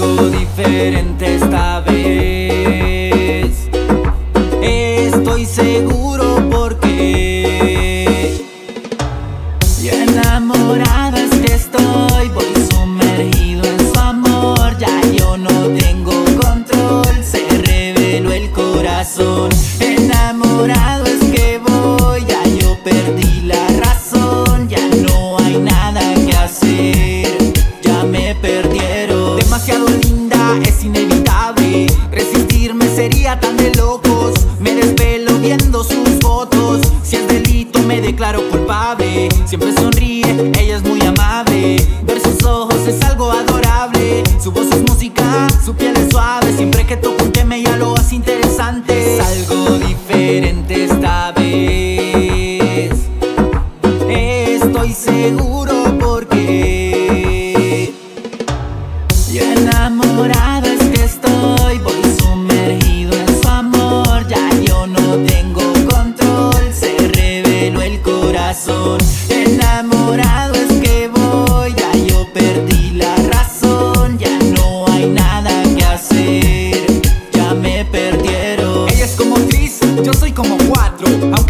algo diferente esta vez. Estoy seguro porque y enamorada es que estoy, voy sumergido en su amor. Ya yo no tengo control, se reveló el corazón. Es inevitable, resistirme sería tan de locos, me desvelo viendo sus fotos, si es delito me declaro culpable, siempre sonríe, ella es muy amable, ver sus ojos es algo adorable, su voz es música, su piel es suave, siempre que toco un tema ella lo hace interesante, es algo diferente esta vez, estoy seguro porque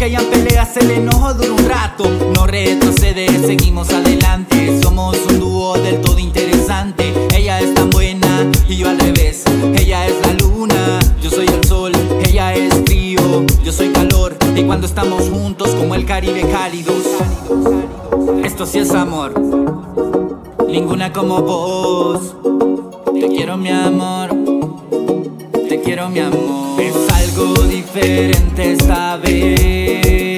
hayan peleas el enojo dura un rato, no retrocede, seguimos adelante, somos un dúo del todo interesante. Ella es tan buena y yo al revés. Ella es la luna, yo soy el sol. Ella es frío, yo soy calor. Y cuando estamos juntos, como el Caribe cálido. Esto sí es amor. Ninguna como vos. Te quiero, mi amor. Te quiero, mi amor. Diferente esta vez.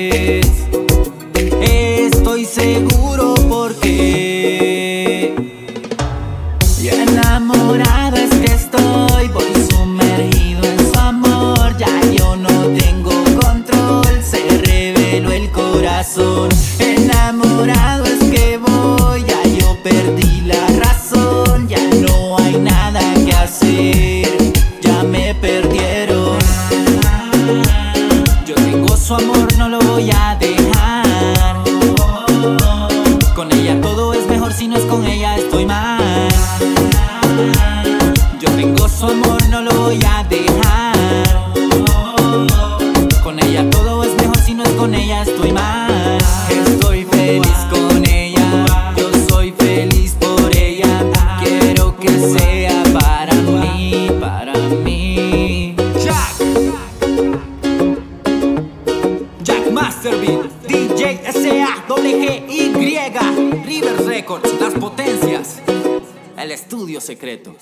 Su amor, no lo voy a dejar. Con ella todo es mejor, si no es con ella estoy mal. Yo tengo su amor, no lo voy a dejar. Con ella todo es mejor, si no es con ella estoy mal. Masterbeat, DJ SA, Y, Rivers Records, las potencias, el estudio secreto.